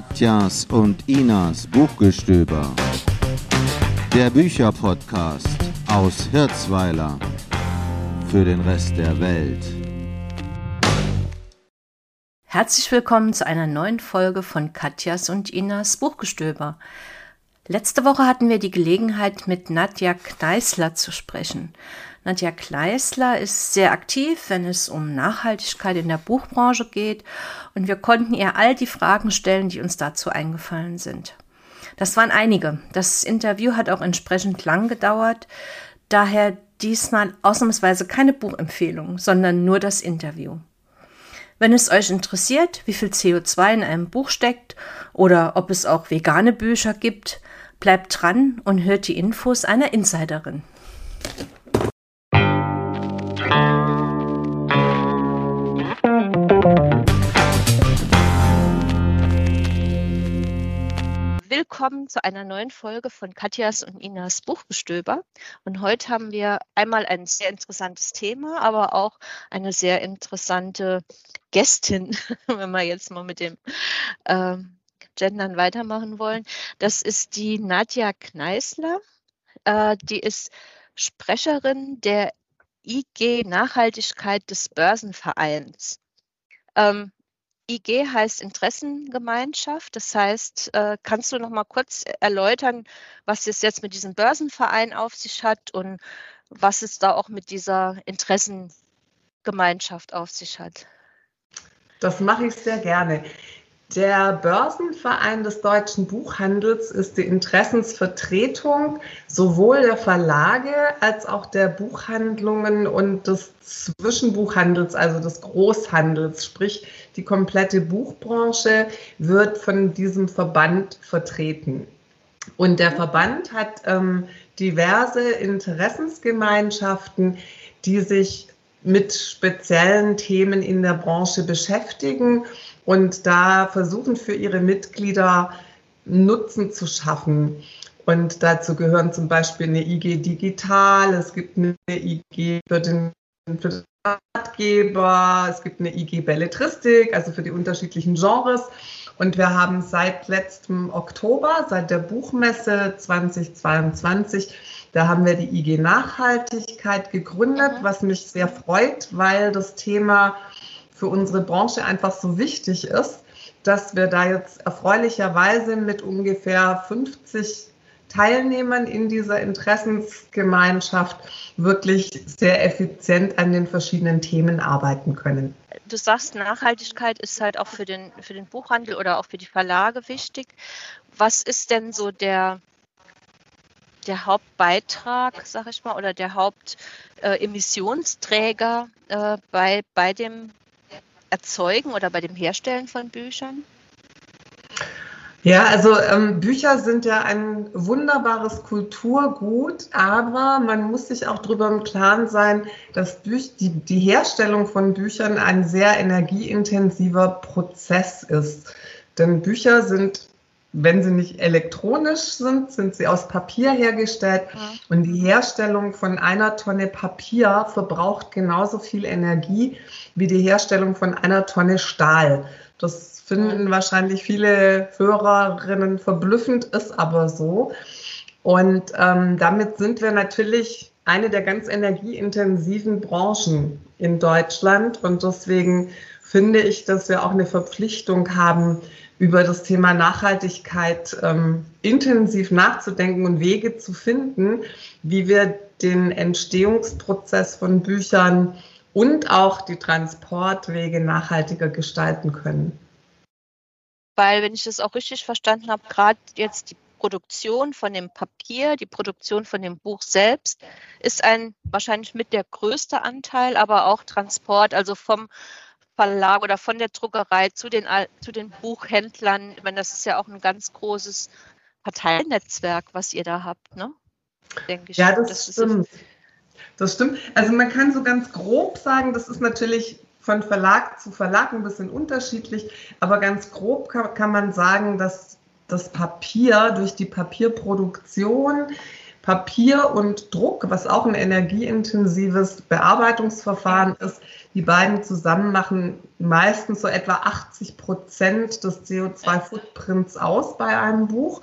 Katjas und Inas Buchgestöber. Der Bücherpodcast aus Hirzweiler für den Rest der Welt. Herzlich willkommen zu einer neuen Folge von Katjas und Inas Buchgestöber. Letzte Woche hatten wir die Gelegenheit, mit Nadja Kneißler zu sprechen. Nadja Kleisler ist sehr aktiv, wenn es um Nachhaltigkeit in der Buchbranche geht und wir konnten ihr all die Fragen stellen, die uns dazu eingefallen sind. Das waren einige. Das Interview hat auch entsprechend lang gedauert, daher diesmal ausnahmsweise keine Buchempfehlung, sondern nur das Interview. Wenn es euch interessiert, wie viel CO2 in einem Buch steckt oder ob es auch vegane Bücher gibt, bleibt dran und hört die Infos einer Insiderin. Willkommen zu einer neuen Folge von Katjas und Inas Buchgestöber. Und heute haben wir einmal ein sehr interessantes Thema, aber auch eine sehr interessante Gästin, wenn wir jetzt mal mit dem äh, Gendern weitermachen wollen. Das ist die Nadja Kneißler. Äh, die ist Sprecherin der IG Nachhaltigkeit des Börsenvereins. Ähm, IG heißt Interessengemeinschaft. Das heißt, äh, kannst du noch mal kurz erläutern, was es jetzt mit diesem Börsenverein auf sich hat und was es da auch mit dieser Interessengemeinschaft auf sich hat? Das mache ich sehr gerne. Der Börsenverein des deutschen Buchhandels ist die Interessensvertretung sowohl der Verlage als auch der Buchhandlungen und des Zwischenbuchhandels, also des Großhandels. Sprich, die komplette Buchbranche wird von diesem Verband vertreten. Und der Verband hat ähm, diverse Interessensgemeinschaften, die sich mit speziellen Themen in der Branche beschäftigen und da versuchen für ihre Mitglieder Nutzen zu schaffen. Und dazu gehören zum Beispiel eine IG Digital, es gibt eine IG für den, für den Ratgeber, es gibt eine IG Belletristik, also für die unterschiedlichen Genres. Und wir haben seit letztem Oktober, seit der Buchmesse 2022, da haben wir die IG Nachhaltigkeit gegründet, mhm. was mich sehr freut, weil das Thema für unsere Branche einfach so wichtig ist, dass wir da jetzt erfreulicherweise mit ungefähr 50 Teilnehmern in dieser Interessensgemeinschaft wirklich sehr effizient an den verschiedenen Themen arbeiten können. Du sagst, Nachhaltigkeit ist halt auch für den, für den Buchhandel oder auch für die Verlage wichtig. Was ist denn so der, der Hauptbeitrag, sag ich mal, oder der Hauptemissionsträger äh, bei, bei dem Erzeugen oder bei dem Herstellen von Büchern? Ja, also ähm, Bücher sind ja ein wunderbares Kulturgut, aber man muss sich auch darüber im Klaren sein, dass Büch die, die Herstellung von Büchern ein sehr energieintensiver Prozess ist. Denn Bücher sind wenn sie nicht elektronisch sind, sind sie aus Papier hergestellt. Ja. Und die Herstellung von einer Tonne Papier verbraucht genauso viel Energie wie die Herstellung von einer Tonne Stahl. Das finden ja. wahrscheinlich viele Hörerinnen verblüffend, ist aber so. Und ähm, damit sind wir natürlich eine der ganz energieintensiven Branchen in Deutschland. Und deswegen finde ich, dass wir auch eine Verpflichtung haben, über das Thema Nachhaltigkeit ähm, intensiv nachzudenken und Wege zu finden, wie wir den Entstehungsprozess von Büchern und auch die Transportwege nachhaltiger gestalten können. Weil, wenn ich das auch richtig verstanden habe, gerade jetzt die Produktion von dem Papier, die Produktion von dem Buch selbst ist ein wahrscheinlich mit der größte Anteil, aber auch Transport, also vom Verlag oder von der Druckerei zu den, zu den Buchhändlern. Ich meine, das ist ja auch ein ganz großes Parteinetzwerk, was ihr da habt, ne? Denke ich. Ja, das, das stimmt. Das stimmt. Also man kann so ganz grob sagen, das ist natürlich von Verlag zu Verlag ein bisschen unterschiedlich, aber ganz grob kann, kann man sagen, dass das Papier durch die Papierproduktion Papier und Druck, was auch ein energieintensives Bearbeitungsverfahren ist, die beiden zusammen machen meistens so etwa 80 Prozent des CO2-Footprints aus bei einem Buch.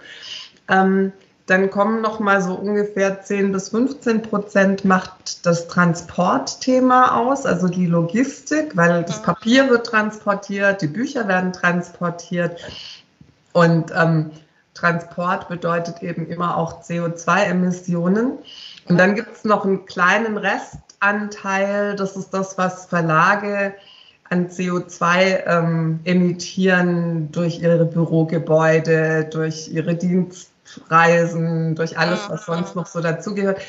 Ähm, dann kommen noch mal so ungefähr 10 bis 15 Prozent macht das Transportthema aus, also die Logistik, weil das Papier wird transportiert, die Bücher werden transportiert und ähm, Transport bedeutet eben immer auch CO2-Emissionen. Und dann gibt es noch einen kleinen Restanteil, das ist das, was Verlage an CO2 ähm, emittieren durch ihre Bürogebäude, durch ihre Dienst Reisen, durch alles, was sonst noch so dazugehört.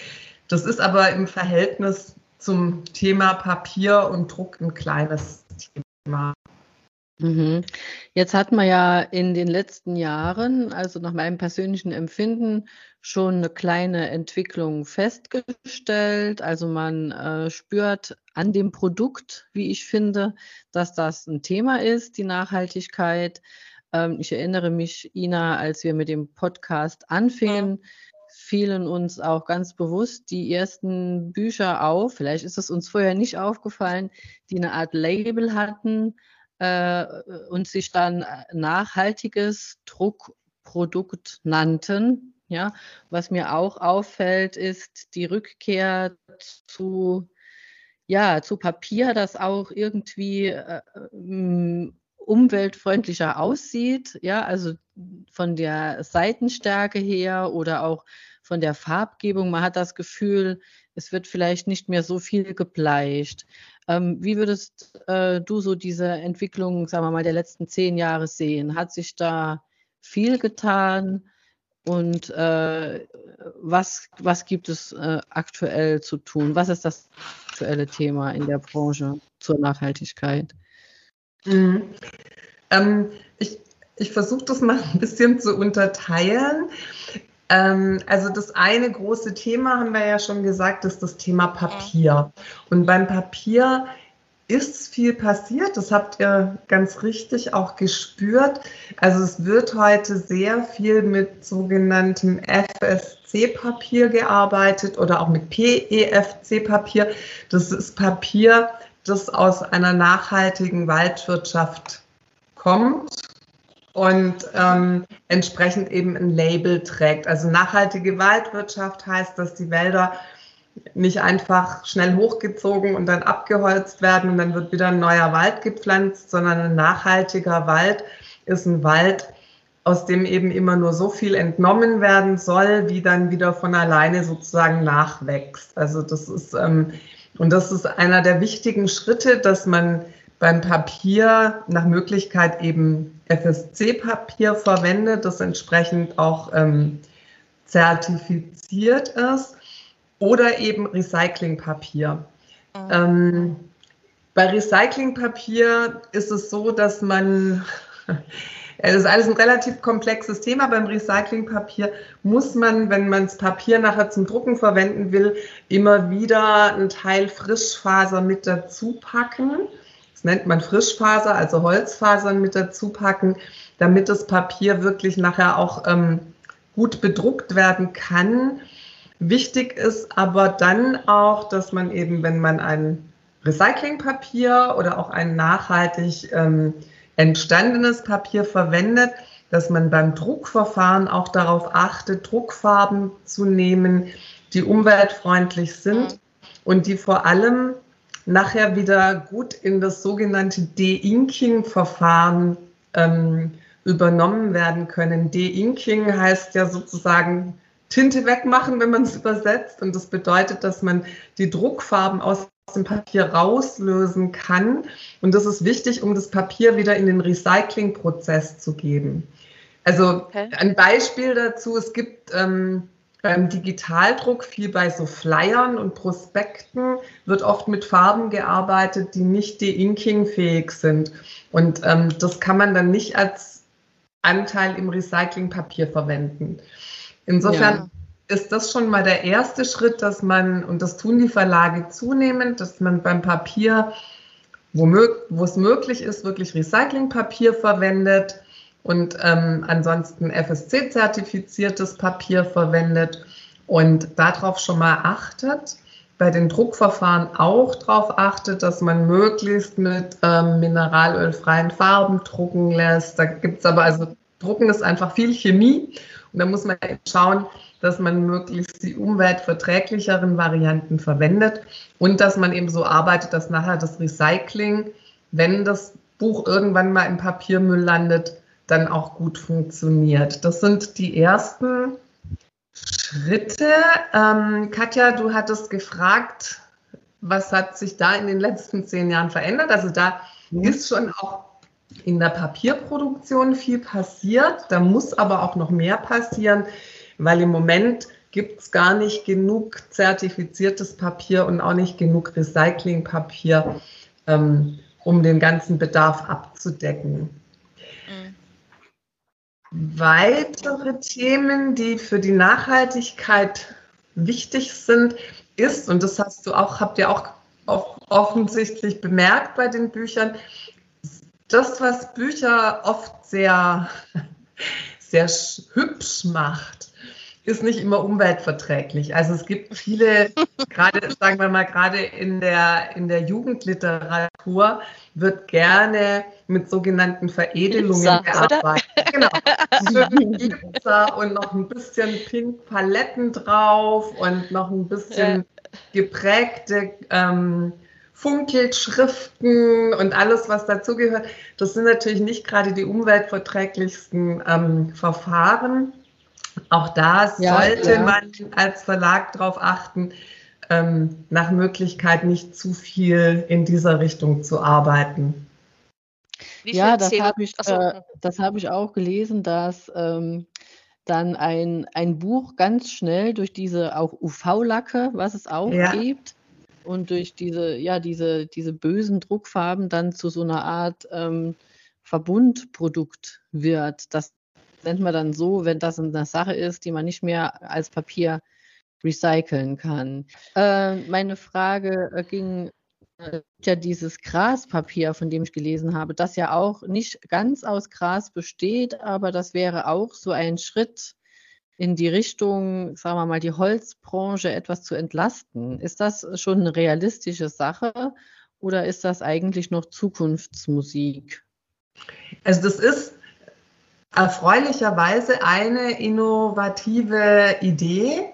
Das ist aber im Verhältnis zum Thema Papier und Druck ein kleines Thema. Mhm. Jetzt hat man ja in den letzten Jahren, also nach meinem persönlichen Empfinden, schon eine kleine Entwicklung festgestellt. Also man äh, spürt an dem Produkt, wie ich finde, dass das ein Thema ist, die Nachhaltigkeit. Ähm, ich erinnere mich, Ina, als wir mit dem Podcast anfingen, fielen uns auch ganz bewusst die ersten Bücher auf. Vielleicht ist es uns vorher nicht aufgefallen, die eine Art Label hatten äh, und sich dann nachhaltiges Druckprodukt nannten. Ja, was mir auch auffällt, ist die Rückkehr zu ja, zu Papier, das auch irgendwie äh, umweltfreundlicher aussieht, ja, also von der Seitenstärke her oder auch von der Farbgebung. Man hat das Gefühl, es wird vielleicht nicht mehr so viel gebleicht. Ähm, wie würdest äh, du so diese Entwicklung, sagen wir mal, der letzten zehn Jahre sehen? Hat sich da viel getan? Und äh, was, was gibt es äh, aktuell zu tun? Was ist das aktuelle Thema in der Branche zur Nachhaltigkeit? Mhm. Ähm, ich ich versuche das mal ein bisschen zu unterteilen. Ähm, also das eine große Thema, haben wir ja schon gesagt, ist das Thema Papier. Und beim Papier ist viel passiert. Das habt ihr ganz richtig auch gespürt. Also es wird heute sehr viel mit sogenanntem FSC-Papier gearbeitet oder auch mit PEFC-Papier. Das ist Papier, das aus einer nachhaltigen Waldwirtschaft kommt und ähm, entsprechend eben ein Label trägt. Also nachhaltige Waldwirtschaft heißt, dass die Wälder nicht einfach schnell hochgezogen und dann abgeholzt werden und dann wird wieder ein neuer Wald gepflanzt, sondern ein nachhaltiger Wald ist ein Wald, aus dem eben immer nur so viel entnommen werden soll, wie dann wieder von alleine sozusagen nachwächst. Also das ist ähm, und das ist einer der wichtigen Schritte, dass man beim Papier nach Möglichkeit eben FSC-Papier verwendet, das entsprechend auch ähm, zertifiziert ist, oder eben Recyclingpapier. Mhm. Ähm, bei Recyclingpapier ist es so, dass man es ist alles ein relativ komplexes Thema. Beim Recyclingpapier muss man, wenn man das Papier nachher zum Drucken verwenden will, immer wieder einen Teil Frischfaser mit dazu packen. Das nennt man Frischfaser, also Holzfasern mit dazu packen, damit das Papier wirklich nachher auch ähm, gut bedruckt werden kann. Wichtig ist aber dann auch, dass man eben, wenn man ein Recyclingpapier oder auch ein nachhaltig ähm, entstandenes Papier verwendet, dass man beim Druckverfahren auch darauf achtet, Druckfarben zu nehmen, die umweltfreundlich sind mhm. und die vor allem nachher wieder gut in das sogenannte De-Inking-Verfahren ähm, übernommen werden können. De-Inking heißt ja sozusagen Tinte wegmachen, wenn man es übersetzt. Und das bedeutet, dass man die Druckfarben aus dem Papier rauslösen kann. Und das ist wichtig, um das Papier wieder in den Recyclingprozess zu geben. Also okay. ein Beispiel dazu, es gibt ähm, beim Digitaldruck viel bei so Flyern und Prospekten wird oft mit Farben gearbeitet, die nicht de-inking-fähig sind. Und ähm, das kann man dann nicht als Anteil im Recyclingpapier verwenden. Insofern ja ist das schon mal der erste Schritt, dass man, und das tun die Verlage zunehmend, dass man beim Papier, wo, wo es möglich ist, wirklich Recyclingpapier verwendet und ähm, ansonsten FSC-zertifiziertes Papier verwendet. und darauf schon mal achtet, bei den Druckverfahren auch darauf achtet, dass man möglichst mit ähm, mineralölfreien Farben drucken lässt. Da gibt es aber, also Drucken ist einfach viel Chemie und da muss man schauen, dass man möglichst die umweltverträglicheren Varianten verwendet und dass man eben so arbeitet, dass nachher das Recycling, wenn das Buch irgendwann mal im Papiermüll landet, dann auch gut funktioniert. Das sind die ersten Schritte. Ähm, Katja, du hattest gefragt, was hat sich da in den letzten zehn Jahren verändert? Also da mhm. ist schon auch in der Papierproduktion viel passiert. Da muss aber auch noch mehr passieren, weil im Moment gibt es gar nicht genug zertifiziertes Papier und auch nicht genug Recyclingpapier, ähm, um den ganzen Bedarf abzudecken. Weitere Themen, die für die Nachhaltigkeit wichtig sind, ist, und das hast du auch, habt ihr auch offensichtlich bemerkt bei den Büchern, das, was Bücher oft sehr, sehr hübsch macht, ist nicht immer umweltverträglich. Also es gibt viele, gerade, sagen wir mal, gerade in der, in der Jugendliteratur wird gerne mit sogenannten Veredelungen Pizza, gearbeitet. Oder? Genau. Pizza und noch ein bisschen Pink Paletten drauf und noch ein bisschen geprägte ähm, Funkelschriften und alles, was dazugehört. Das sind natürlich nicht gerade die umweltverträglichsten ähm, Verfahren. Auch da ja, sollte ja. man als Verlag darauf achten, ähm, nach Möglichkeit nicht zu viel in dieser Richtung zu arbeiten. ja, das habe ich, äh, hab ich auch gelesen, dass ähm, dann ein, ein Buch ganz schnell durch diese auch UV-Lacke, was es auch ja. gibt, und durch diese, ja, diese, diese bösen Druckfarben dann zu so einer Art ähm, Verbundprodukt wird. Das nennt man dann so, wenn das eine Sache ist, die man nicht mehr als Papier recyceln kann. Äh, meine Frage äh, ging äh, ja dieses Graspapier, von dem ich gelesen habe, das ja auch nicht ganz aus Gras besteht, aber das wäre auch so ein Schritt in die Richtung, sagen wir mal, die Holzbranche etwas zu entlasten. Ist das schon eine realistische Sache oder ist das eigentlich noch Zukunftsmusik? Also das ist erfreulicherweise eine innovative Idee,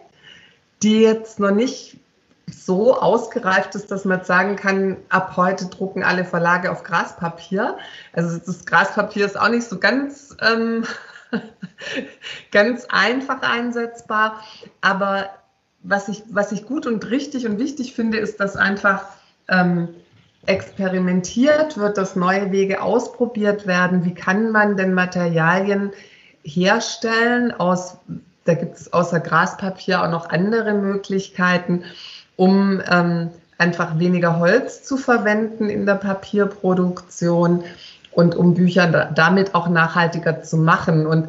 die jetzt noch nicht so ausgereift ist, dass man sagen kann, ab heute drucken alle Verlage auf Graspapier. Also das Graspapier ist auch nicht so ganz, ähm, ganz einfach einsetzbar. Aber was ich, was ich gut und richtig und wichtig finde, ist, dass einfach ähm, experimentiert wird, dass neue Wege ausprobiert werden. Wie kann man denn Materialien herstellen aus da gibt es außer Graspapier auch noch andere Möglichkeiten, um ähm, einfach weniger Holz zu verwenden in der Papierproduktion und um Bücher damit auch nachhaltiger zu machen. Und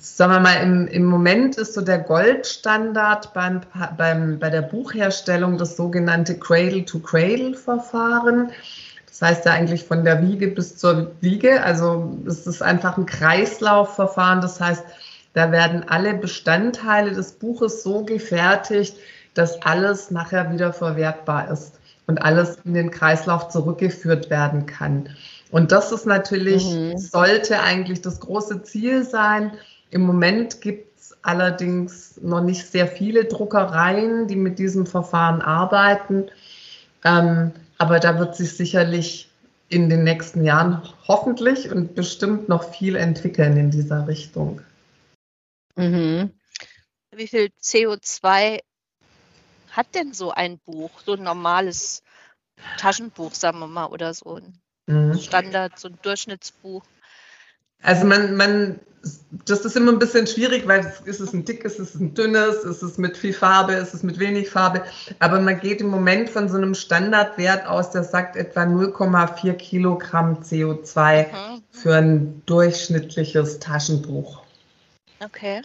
sagen wir mal, im, im Moment ist so der Goldstandard beim, beim, bei der Buchherstellung das sogenannte Cradle-to-Cradle-Verfahren. Das heißt ja eigentlich von der Wiege bis zur Wiege. Also es ist einfach ein Kreislaufverfahren. Das heißt, da werden alle Bestandteile des Buches so gefertigt, dass alles nachher wieder verwertbar ist und alles in den Kreislauf zurückgeführt werden kann. Und das ist natürlich, mhm. sollte eigentlich das große Ziel sein. Im Moment gibt es allerdings noch nicht sehr viele Druckereien, die mit diesem Verfahren arbeiten. Ähm, aber da wird sich sicherlich in den nächsten Jahren hoffentlich und bestimmt noch viel entwickeln in dieser Richtung. Mhm. Wie viel CO2 hat denn so ein Buch, so ein normales Taschenbuch, sagen wir mal, oder so ein mhm. Standard, so ein Durchschnittsbuch? Also man, man, das ist immer ein bisschen schwierig, weil ist es ein dickes, ist es ein dünnes, ist es mit viel Farbe, ist es mit wenig Farbe. Aber man geht im Moment von so einem Standardwert aus, der sagt etwa 0,4 Kilogramm CO2 mhm. für ein durchschnittliches Taschenbuch. Okay.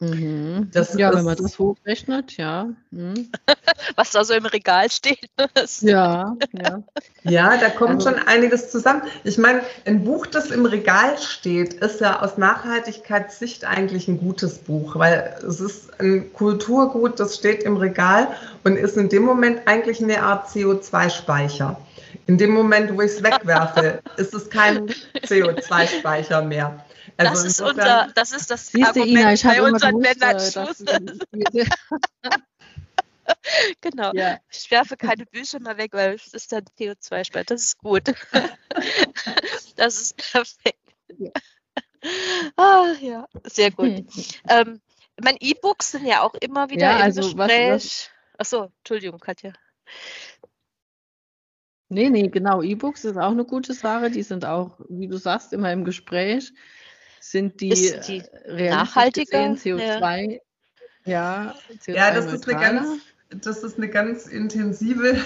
Mhm. Das ja, wenn man das hochrechnet, ja. Mhm. Was da so im Regal steht. ja, ja. Ja, da kommt also, schon einiges zusammen. Ich meine, ein Buch, das im Regal steht, ist ja aus Nachhaltigkeitssicht eigentlich ein gutes Buch, weil es ist ein Kulturgut, das steht im Regal und ist in dem Moment eigentlich eine Art CO2-Speicher. In dem Moment, wo ich es wegwerfe, ist es kein CO2-Speicher mehr. Also das, ist unser, das ist das Argument Ina, ich bei unseren Männern. genau. Ja. Ich werfe keine Bücher mehr weg, weil es ist dann CO2-Speicher. Das ist gut. das ist perfekt. Ja. Ah, ja, sehr gut. Hm. Ähm, meine E-Books sind ja auch immer wieder ja, im also Gespräch. Achso, Entschuldigung, Katja. Nee, nee, genau. E-Books ist auch eine gute Sache. Die sind auch, wie du sagst, immer im Gespräch sind die, ist die äh, nachhaltiger CO2 ja, CO2 ja das ist eine ganz das ist eine ganz intensive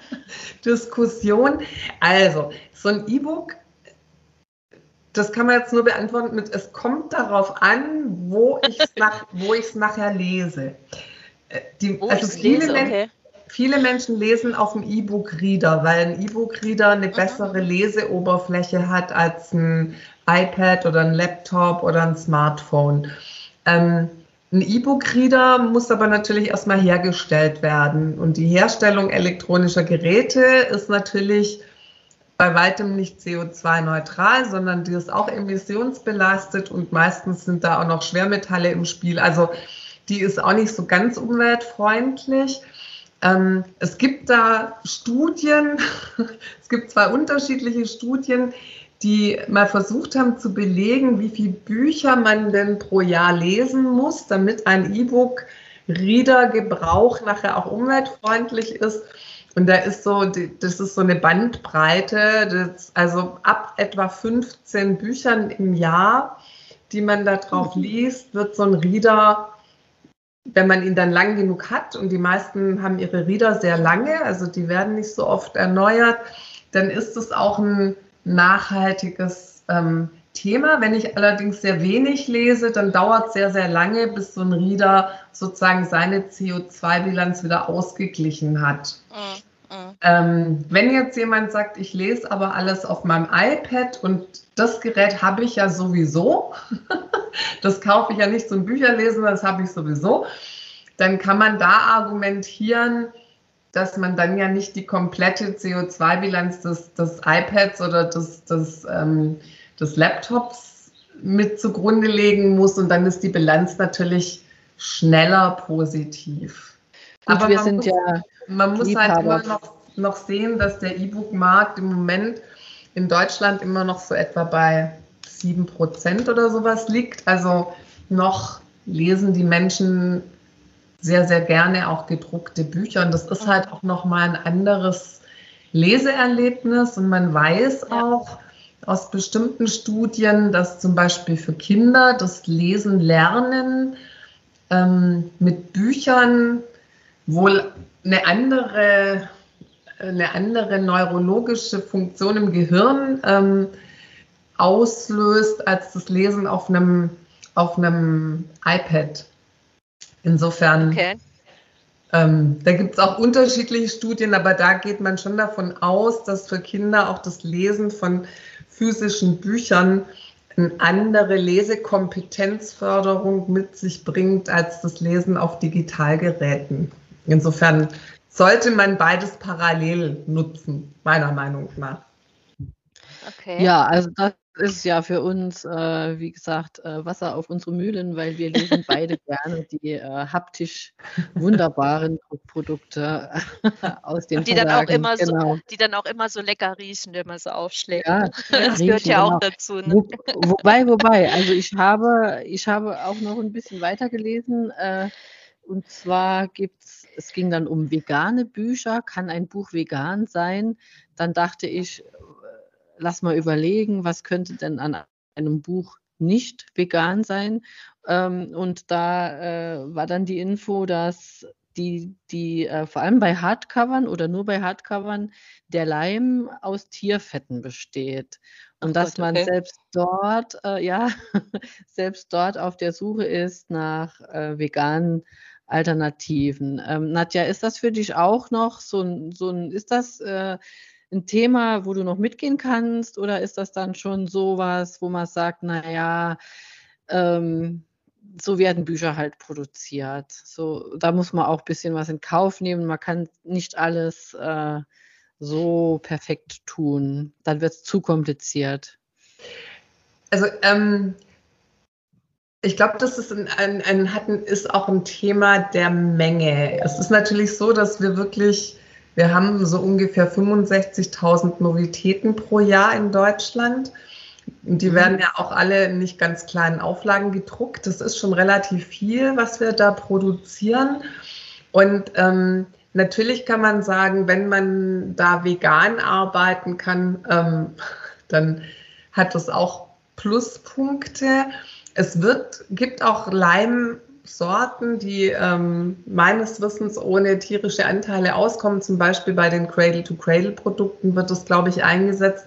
Diskussion. Also, so ein E-Book, das kann man jetzt nur beantworten mit, es kommt darauf an, wo ich es nach, nachher lese. Äh, die, also viele, lese, okay. viele, Menschen lesen auf dem E-Book-Reader, weil ein E-Book-Reader eine bessere Leseoberfläche hat als ein iPad oder ein Laptop oder ein Smartphone. Ähm, ein E-Book-Reader muss aber natürlich erstmal hergestellt werden. Und die Herstellung elektronischer Geräte ist natürlich bei weitem nicht CO2-neutral, sondern die ist auch emissionsbelastet und meistens sind da auch noch Schwermetalle im Spiel. Also die ist auch nicht so ganz umweltfreundlich. Ähm, es gibt da Studien, es gibt zwei unterschiedliche Studien, die mal versucht haben zu belegen, wie viele Bücher man denn pro Jahr lesen muss, damit ein E-Book-Reader-Gebrauch nachher auch umweltfreundlich ist. Und da ist so, das ist so eine Bandbreite, das, also ab etwa 15 Büchern im Jahr, die man da drauf mhm. liest, wird so ein Reader, wenn man ihn dann lang genug hat, und die meisten haben ihre Reader sehr lange, also die werden nicht so oft erneuert, dann ist es auch ein nachhaltiges ähm, Thema. Wenn ich allerdings sehr wenig lese, dann dauert es sehr, sehr lange, bis so ein Reader sozusagen seine CO2-Bilanz wieder ausgeglichen hat. Mhm. Ähm, wenn jetzt jemand sagt, ich lese aber alles auf meinem iPad und das Gerät habe ich ja sowieso, das kaufe ich ja nicht zum Bücherlesen, das habe ich sowieso, dann kann man da argumentieren, dass man dann ja nicht die komplette CO2-Bilanz des, des iPads oder des, des, ähm, des Laptops mit zugrunde legen muss und dann ist die Bilanz natürlich schneller positiv. Gut, Aber wir sind muss, ja man muss halt immer noch, noch sehen, dass der E-Book-Markt im Moment in Deutschland immer noch so etwa bei 7% oder sowas liegt. Also noch lesen die Menschen sehr, sehr gerne auch gedruckte Bücher. Und das ist halt auch nochmal ein anderes Leseerlebnis. Und man weiß auch aus bestimmten Studien, dass zum Beispiel für Kinder das Lesen lernen ähm, mit Büchern wohl eine andere, eine andere neurologische Funktion im Gehirn ähm, auslöst als das Lesen auf einem, auf einem iPad. Insofern, okay. ähm, da gibt es auch unterschiedliche Studien, aber da geht man schon davon aus, dass für Kinder auch das Lesen von physischen Büchern eine andere Lesekompetenzförderung mit sich bringt als das Lesen auf Digitalgeräten. Insofern sollte man beides parallel nutzen, meiner Meinung nach. Okay. Ja, also das ist ja für uns, äh, wie gesagt, äh, Wasser auf unsere Mühlen, weil wir lesen beide gerne die äh, haptisch wunderbaren Produkte aus den die Verlagen. Dann auch immer genau. so, die dann auch immer so lecker riechen, wenn man so aufschlägt. Ja, das riechen, gehört ja genau. auch dazu. Ne? Wo, wobei, wobei, also ich habe, ich habe auch noch ein bisschen weiter gelesen. Äh, und zwar gibt es, es ging dann um vegane Bücher. Kann ein Buch vegan sein? Dann dachte ich, lass mal überlegen, was könnte denn an einem Buch nicht vegan sein. Ähm, und da äh, war dann die Info, dass die, die äh, vor allem bei Hardcovern oder nur bei Hardcovern der Leim aus Tierfetten besteht. Und Ach dass Gott, man selbst dort, äh, ja, selbst dort auf der Suche ist nach äh, veganen Alternativen. Ähm, Nadja, ist das für dich auch noch so ein, so ein ist das äh, ein Thema, wo du noch mitgehen kannst oder ist das dann schon sowas, wo man sagt, naja, ähm, so werden Bücher halt produziert. So, da muss man auch ein bisschen was in Kauf nehmen. Man kann nicht alles äh, so perfekt tun. Dann wird es zu kompliziert. Also ähm, ich glaube, das ist, ein, ein, ein, ist auch ein Thema der Menge. Es ist natürlich so, dass wir wirklich, wir haben so ungefähr 65.000 Novitäten pro Jahr in Deutschland. Die mhm. werden ja auch alle in nicht ganz kleinen Auflagen gedruckt. Das ist schon relativ viel, was wir da produzieren. Und ähm, natürlich kann man sagen, wenn man da vegan arbeiten kann, ähm, dann hat das auch Pluspunkte. Es wird, gibt auch Leimsorten, die ähm, meines Wissens ohne tierische Anteile auskommen. Zum Beispiel bei den Cradle-to-Cradle-Produkten wird das, glaube ich, eingesetzt.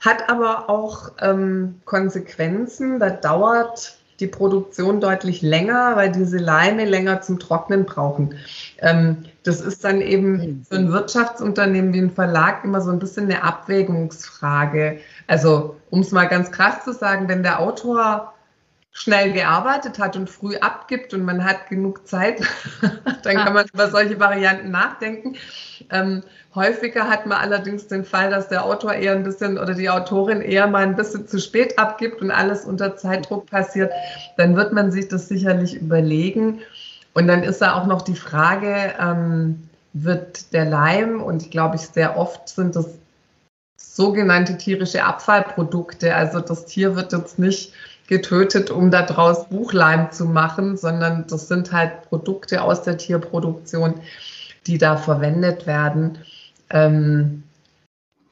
Hat aber auch ähm, Konsequenzen. Da dauert die Produktion deutlich länger, weil diese Leime länger zum Trocknen brauchen. Ähm, das ist dann eben für ein Wirtschaftsunternehmen wie ein Verlag immer so ein bisschen eine Abwägungsfrage. Also, um es mal ganz krass zu sagen, wenn der Autor schnell gearbeitet hat und früh abgibt und man hat genug Zeit, dann kann man über solche Varianten nachdenken. Ähm, häufiger hat man allerdings den Fall, dass der Autor eher ein bisschen oder die Autorin eher mal ein bisschen zu spät abgibt und alles unter Zeitdruck passiert. Dann wird man sich das sicherlich überlegen. Und dann ist da auch noch die Frage, ähm, wird der Leim, und ich glaube, ich sehr oft sind das sogenannte tierische Abfallprodukte. Also das Tier wird jetzt nicht getötet, um daraus Buchleim zu machen, sondern das sind halt Produkte aus der Tierproduktion, die da verwendet werden. Ähm,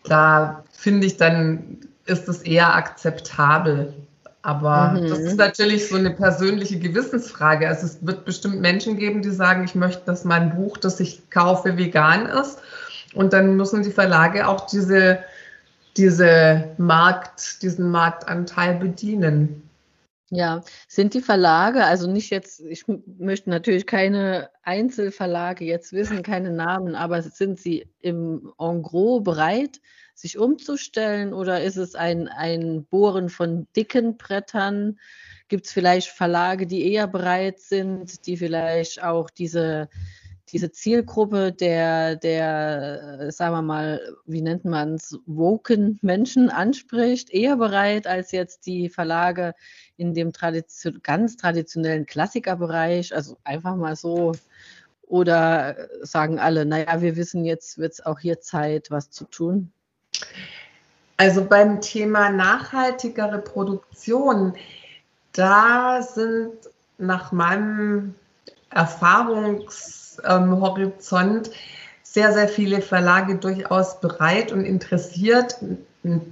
da finde ich, dann ist es eher akzeptabel. Aber mhm. das ist natürlich so eine persönliche Gewissensfrage. Also es wird bestimmt Menschen geben, die sagen, ich möchte, dass mein Buch, das ich kaufe, vegan ist. Und dann müssen die Verlage auch diese, diese Markt, diesen Marktanteil bedienen. Ja, sind die Verlage, also nicht jetzt, ich möchte natürlich keine Einzelverlage jetzt wissen, keine Namen, aber sind sie im En gros bereit, sich umzustellen oder ist es ein, ein Bohren von dicken Brettern? Gibt es vielleicht Verlage, die eher bereit sind, die vielleicht auch diese diese Zielgruppe der, der, äh, sagen wir mal, wie nennt man es, woken Menschen anspricht, eher bereit als jetzt die Verlage in dem Tradition, ganz traditionellen Klassikerbereich, also einfach mal so. Oder sagen alle, naja, wir wissen, jetzt wird es auch hier Zeit, was zu tun? Also beim Thema nachhaltigere Produktion, da sind nach meinem Erfahrungs ähm, Horizont sehr, sehr viele Verlage durchaus bereit und interessiert,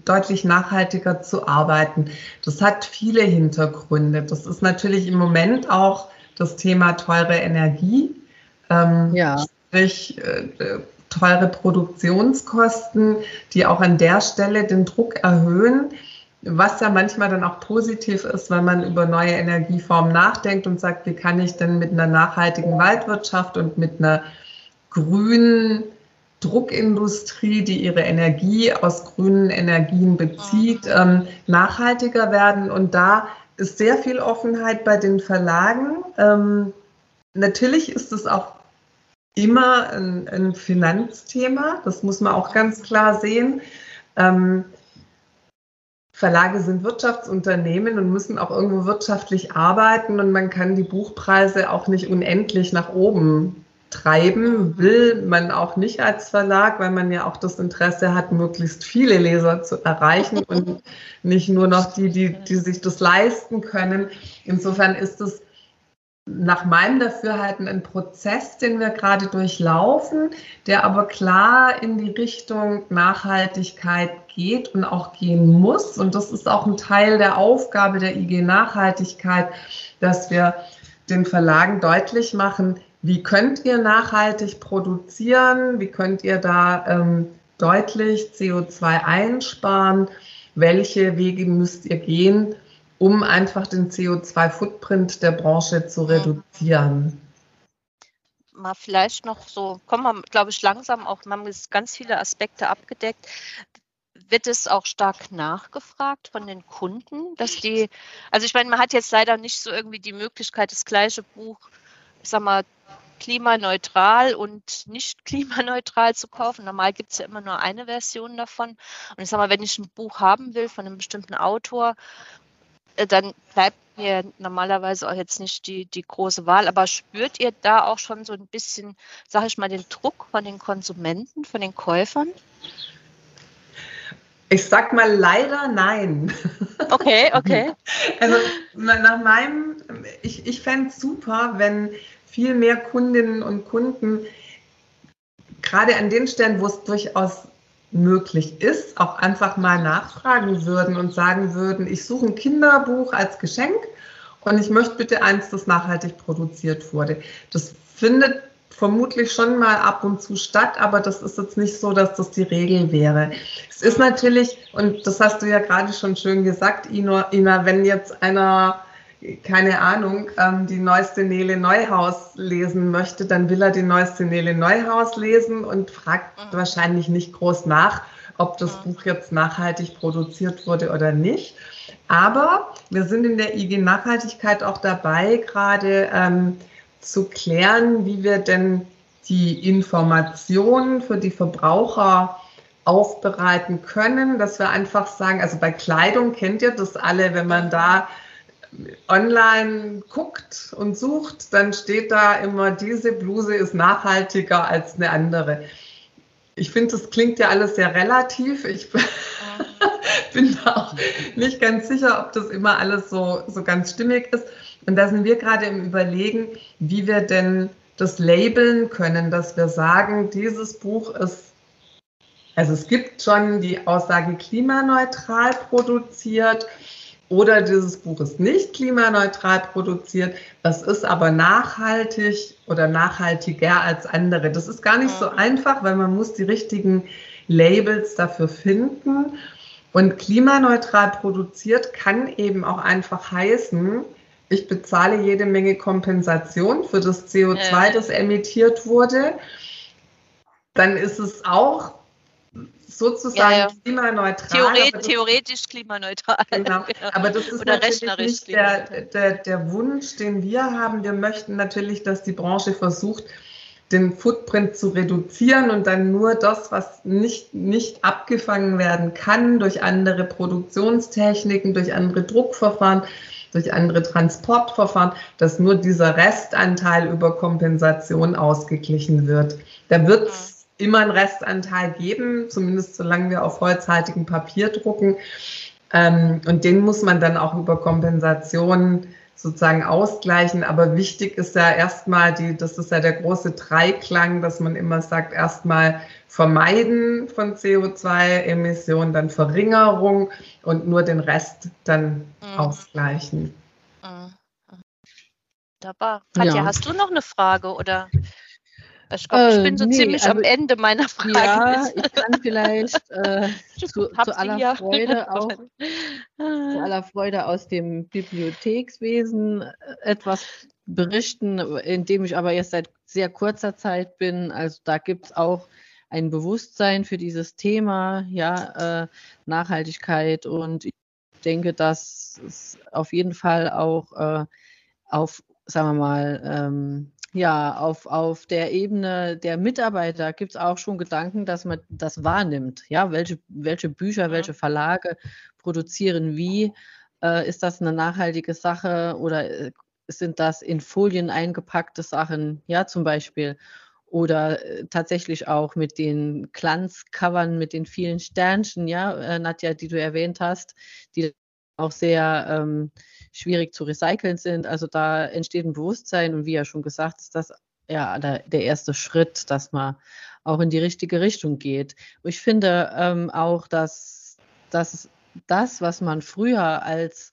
deutlich nachhaltiger zu arbeiten. Das hat viele Hintergründe. Das ist natürlich im Moment auch das Thema teure Energie, ähm, ja. sprich äh, teure Produktionskosten, die auch an der Stelle den Druck erhöhen was ja manchmal dann auch positiv ist, wenn man über neue Energieformen nachdenkt und sagt, wie kann ich denn mit einer nachhaltigen Waldwirtschaft und mit einer grünen Druckindustrie, die ihre Energie aus grünen Energien bezieht, ähm, nachhaltiger werden. Und da ist sehr viel Offenheit bei den Verlagen. Ähm, natürlich ist es auch immer ein, ein, Finanzthema, das muss man auch ganz klar sehen. Ähm, Verlage sind Wirtschaftsunternehmen und müssen auch irgendwo wirtschaftlich arbeiten und man kann die Buchpreise auch nicht unendlich nach oben treiben, will man auch nicht als Verlag, weil man ja auch das Interesse hat, möglichst viele Leser zu erreichen und nicht nur noch die, die, die sich das leisten können. Insofern ist es nach meinem Dafürhalten ein Prozess, den wir gerade durchlaufen, der aber klar in die Richtung Nachhaltigkeit geht und auch gehen muss. Und das ist auch ein Teil der Aufgabe der IG Nachhaltigkeit, dass wir den Verlagen deutlich machen, wie könnt ihr nachhaltig produzieren, wie könnt ihr da ähm, deutlich CO2 einsparen, welche Wege müsst ihr gehen, um einfach den CO2-Footprint der Branche zu reduzieren. Mal vielleicht noch so, kommen wir, glaube ich, langsam auch, man haben ganz viele Aspekte abgedeckt. Wird es auch stark nachgefragt von den Kunden, dass die, also ich meine, man hat jetzt leider nicht so irgendwie die Möglichkeit, das gleiche Buch, ich sag mal, klimaneutral und nicht klimaneutral zu kaufen. Normal gibt es ja immer nur eine Version davon. Und ich sage mal, wenn ich ein Buch haben will von einem bestimmten Autor, dann bleibt mir normalerweise auch jetzt nicht die, die große Wahl. Aber spürt ihr da auch schon so ein bisschen, sage ich mal, den Druck von den Konsumenten, von den Käufern? Ich sag mal leider nein. Okay, okay. Also nach meinem, ich, ich fände es super, wenn viel mehr Kundinnen und Kunden gerade an den Stellen, wo es durchaus möglich ist, auch einfach mal nachfragen würden und sagen würden, ich suche ein Kinderbuch als Geschenk und ich möchte bitte eins, das nachhaltig produziert wurde. Das findet vermutlich schon mal ab und zu statt, aber das ist jetzt nicht so, dass das die Regel wäre. Es ist natürlich, und das hast du ja gerade schon schön gesagt, Ina, wenn jetzt einer keine Ahnung, ähm, die neueste Nele Neuhaus lesen möchte, dann will er die neueste Nele Neuhaus lesen und fragt mhm. wahrscheinlich nicht groß nach, ob das mhm. Buch jetzt nachhaltig produziert wurde oder nicht. Aber wir sind in der IG Nachhaltigkeit auch dabei, gerade ähm, zu klären, wie wir denn die Informationen für die Verbraucher aufbereiten können, dass wir einfach sagen, also bei Kleidung kennt ihr das alle, wenn man da online guckt und sucht, dann steht da immer, diese Bluse ist nachhaltiger als eine andere. Ich finde, das klingt ja alles sehr relativ. Ich bin da auch nicht ganz sicher, ob das immer alles so, so ganz stimmig ist. Und da sind wir gerade im Überlegen, wie wir denn das labeln können, dass wir sagen, dieses Buch ist, also es gibt schon die Aussage klimaneutral produziert oder dieses Buch ist nicht klimaneutral produziert, das ist aber nachhaltig oder nachhaltiger als andere. Das ist gar nicht so einfach, weil man muss die richtigen Labels dafür finden. Und klimaneutral produziert kann eben auch einfach heißen, ich bezahle jede Menge Kompensation für das CO2, das emittiert wurde. Dann ist es auch sozusagen ja, ja. klimaneutral. Theoret, theoretisch klimaneutral. Genau. Aber das ist Oder natürlich nicht der, der, der Wunsch, den wir haben. Wir möchten natürlich, dass die Branche versucht, den Footprint zu reduzieren und dann nur das, was nicht, nicht abgefangen werden kann durch andere Produktionstechniken, durch andere Druckverfahren, durch andere Transportverfahren, dass nur dieser Restanteil über Kompensation ausgeglichen wird. Da wird es immer einen Restanteil geben, zumindest solange wir auf holzhaltigem Papier drucken. Ähm, und den muss man dann auch über Kompensation sozusagen ausgleichen. Aber wichtig ist ja erstmal die, das ist ja der große Dreiklang, dass man immer sagt, erstmal Vermeiden von CO2-Emissionen, dann Verringerung und nur den Rest dann mhm. ausgleichen. Mhm. Wunderbar. Katja, ja. hast du noch eine Frage oder? Ich glaube, ich bin so äh, nee, ziemlich am Ende meiner Frage. Ja, ich kann vielleicht äh, zu, zu, aller ja. Freude auch, zu aller Freude aus dem Bibliothekswesen äh, etwas berichten, in dem ich aber erst seit sehr kurzer Zeit bin. Also da gibt es auch ein Bewusstsein für dieses Thema, ja, äh, Nachhaltigkeit und ich denke, dass es auf jeden Fall auch äh, auf, sagen wir mal, ähm, ja, auf, auf der Ebene der Mitarbeiter gibt es auch schon Gedanken, dass man das wahrnimmt. Ja, welche, welche Bücher, welche Verlage produzieren wie? Äh, ist das eine nachhaltige Sache oder äh, sind das in Folien eingepackte Sachen? Ja, zum Beispiel. Oder äh, tatsächlich auch mit den Glanzcovern, mit den vielen Sternchen, ja, äh, Nadja, die du erwähnt hast, die auch sehr ähm, schwierig zu recyceln sind. Also da entsteht ein Bewusstsein und wie ja schon gesagt, ist das ja der, der erste Schritt, dass man auch in die richtige Richtung geht. Ich finde ähm, auch, dass, dass das, was man früher als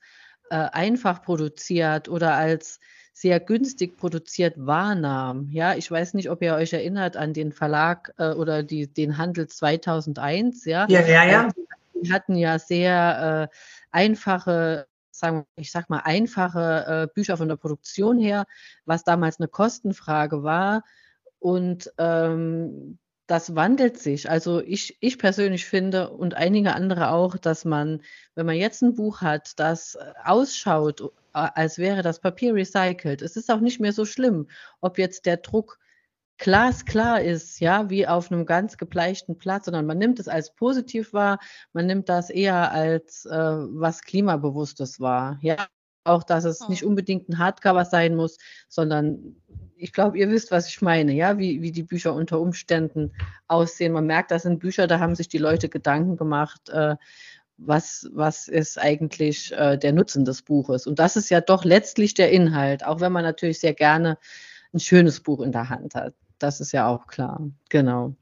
äh, einfach produziert oder als sehr günstig produziert wahrnahm. Ja, ich weiß nicht, ob ihr euch erinnert an den Verlag äh, oder die, den Handel 2001. Ja, ja, ja. ja. Die hatten ja sehr äh, einfache sagen, ich sag mal, einfache äh, Bücher von der Produktion her, was damals eine Kostenfrage war. Und ähm, das wandelt sich. Also ich, ich persönlich finde und einige andere auch, dass man, wenn man jetzt ein Buch hat, das äh, ausschaut, äh, als wäre das Papier recycelt, es ist auch nicht mehr so schlimm, ob jetzt der Druck glasklar ist, ja, wie auf einem ganz gebleichten Platz, sondern man nimmt es als positiv wahr, man nimmt das eher als äh, was Klimabewusstes wahr, ja. Auch, dass es nicht unbedingt ein Hardcover sein muss, sondern ich glaube, ihr wisst, was ich meine, ja, wie, wie die Bücher unter Umständen aussehen. Man merkt, das sind Bücher, da haben sich die Leute Gedanken gemacht, äh, was, was ist eigentlich äh, der Nutzen des Buches. Und das ist ja doch letztlich der Inhalt, auch wenn man natürlich sehr gerne ein schönes Buch in der Hand hat. Das ist ja auch klar. Genau.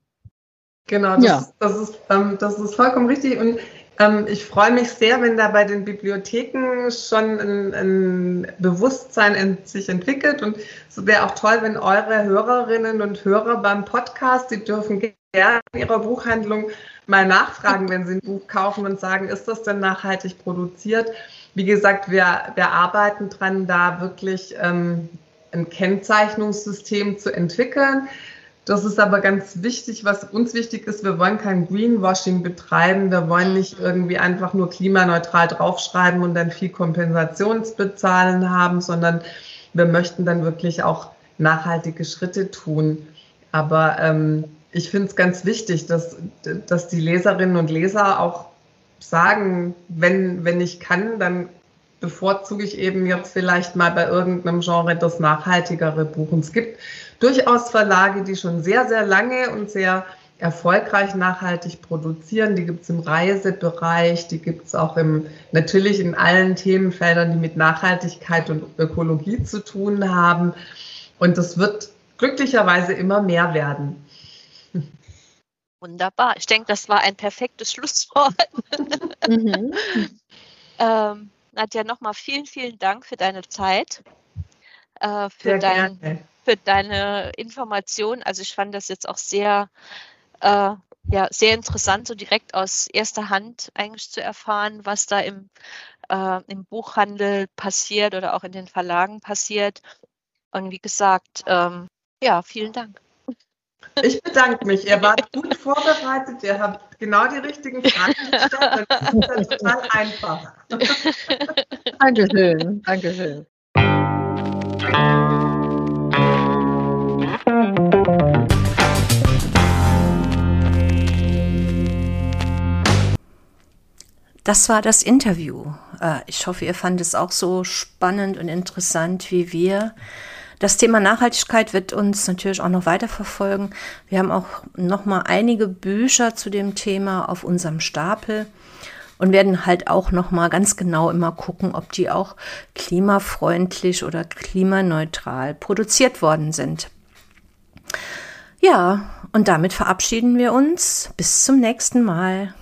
Genau, das, ja. das, ist, ähm, das ist vollkommen richtig. Und ähm, ich freue mich sehr, wenn da bei den Bibliotheken schon ein, ein Bewusstsein in sich entwickelt. Und es wäre auch toll, wenn eure Hörerinnen und Hörer beim Podcast, die dürfen gerne in ihrer Buchhandlung mal nachfragen, wenn sie ein Buch kaufen und sagen, ist das denn nachhaltig produziert? Wie gesagt, wir, wir arbeiten dran, da wirklich ähm, ein Kennzeichnungssystem zu entwickeln das ist aber ganz wichtig, was uns wichtig ist. Wir wollen kein Greenwashing betreiben. Wir wollen nicht irgendwie einfach nur klimaneutral draufschreiben und dann viel Kompensationsbezahlen haben, sondern wir möchten dann wirklich auch nachhaltige Schritte tun. Aber ähm, ich finde es ganz wichtig, dass, dass die Leserinnen und Leser auch sagen, wenn, wenn ich kann, dann bevorzuge ich eben jetzt vielleicht mal bei irgendeinem Genre das nachhaltigere Buch. Und es gibt durchaus Verlage, die schon sehr, sehr lange und sehr erfolgreich nachhaltig produzieren. Die gibt es im Reisebereich, die gibt es auch im, natürlich in allen Themenfeldern, die mit Nachhaltigkeit und Ökologie zu tun haben. Und das wird glücklicherweise immer mehr werden. Wunderbar. Ich denke, das war ein perfektes Schlusswort. mhm. ähm, Nadja, nochmal vielen, vielen Dank für deine Zeit, äh, für, dein, für deine Information. Also ich fand das jetzt auch sehr, äh, ja, sehr interessant, so direkt aus erster Hand eigentlich zu erfahren, was da im, äh, im Buchhandel passiert oder auch in den Verlagen passiert. Und wie gesagt, ähm, ja, vielen Dank. Ich bedanke mich. Ihr wart gut vorbereitet. Ihr habt genau die richtigen Fragen gestellt. Das ist ja total einfach. Dankeschön. Dankeschön. Das war das Interview. Äh, ich hoffe, ihr fandet es auch so spannend und interessant wie wir. Das Thema Nachhaltigkeit wird uns natürlich auch noch weiter verfolgen. Wir haben auch noch mal einige Bücher zu dem Thema auf unserem Stapel und werden halt auch noch mal ganz genau immer gucken, ob die auch klimafreundlich oder klimaneutral produziert worden sind. Ja, und damit verabschieden wir uns. Bis zum nächsten Mal.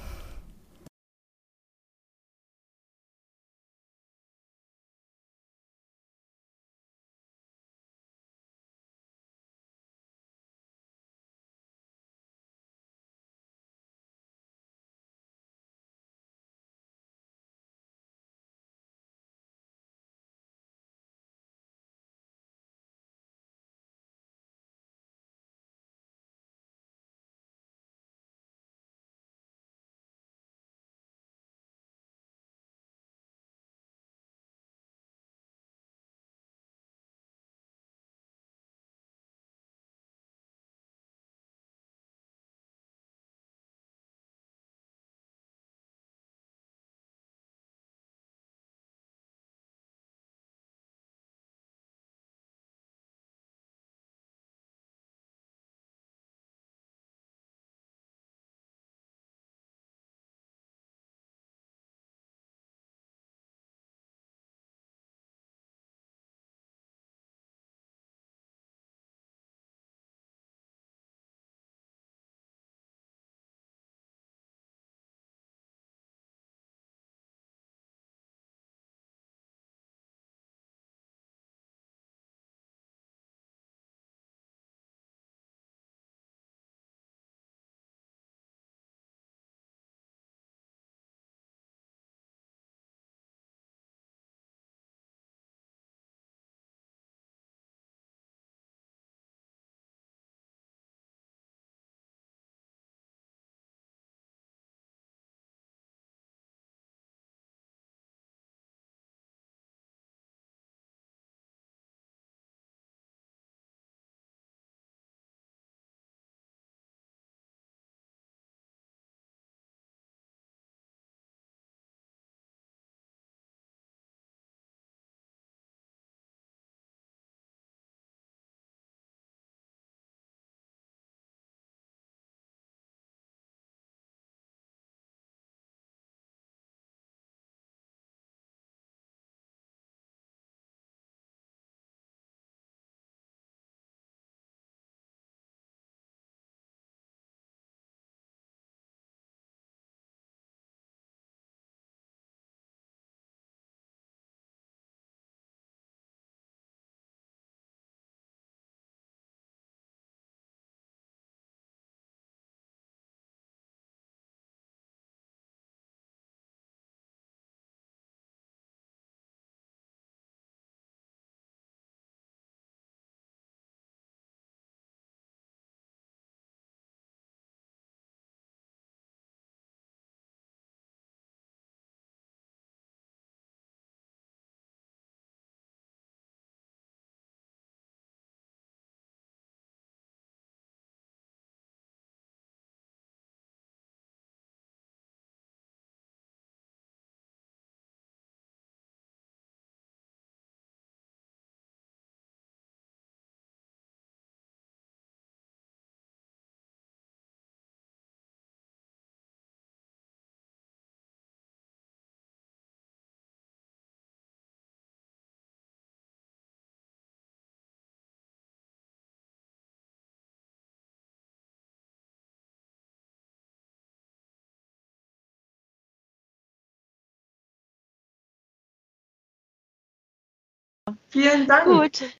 Vielen Dank. Gut,